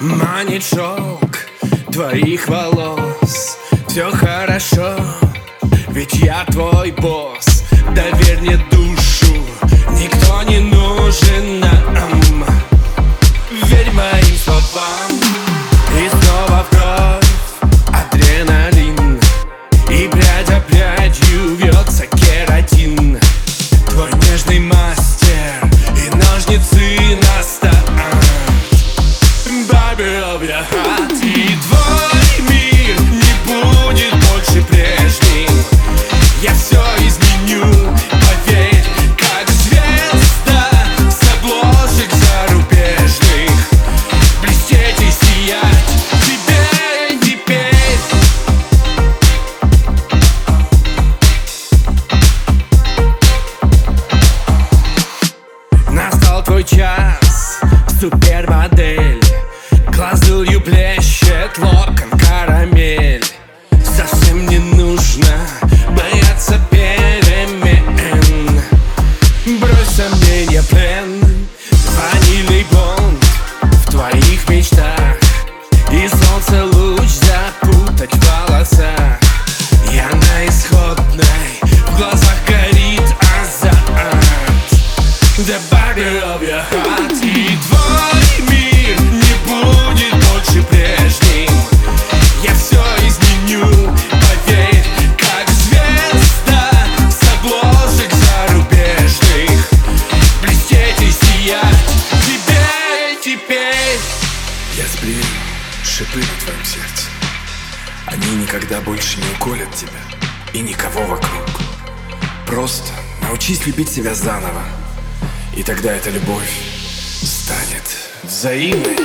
Манит шелк твоих волос. Все хорошо, ведь я твой босс Доверь мне душу, никто не нужен нам. Верь моим словам. И снова в кровь адреналин. И прядь за прядью вьется кератин. Твой нежный мастер и ножницы на старт Baby of your И твой Настал твой час, супермодель шипы на твоем сердце. Они никогда больше не уколят тебя. И никого вокруг. Просто научись любить себя заново. И тогда эта любовь станет взаимной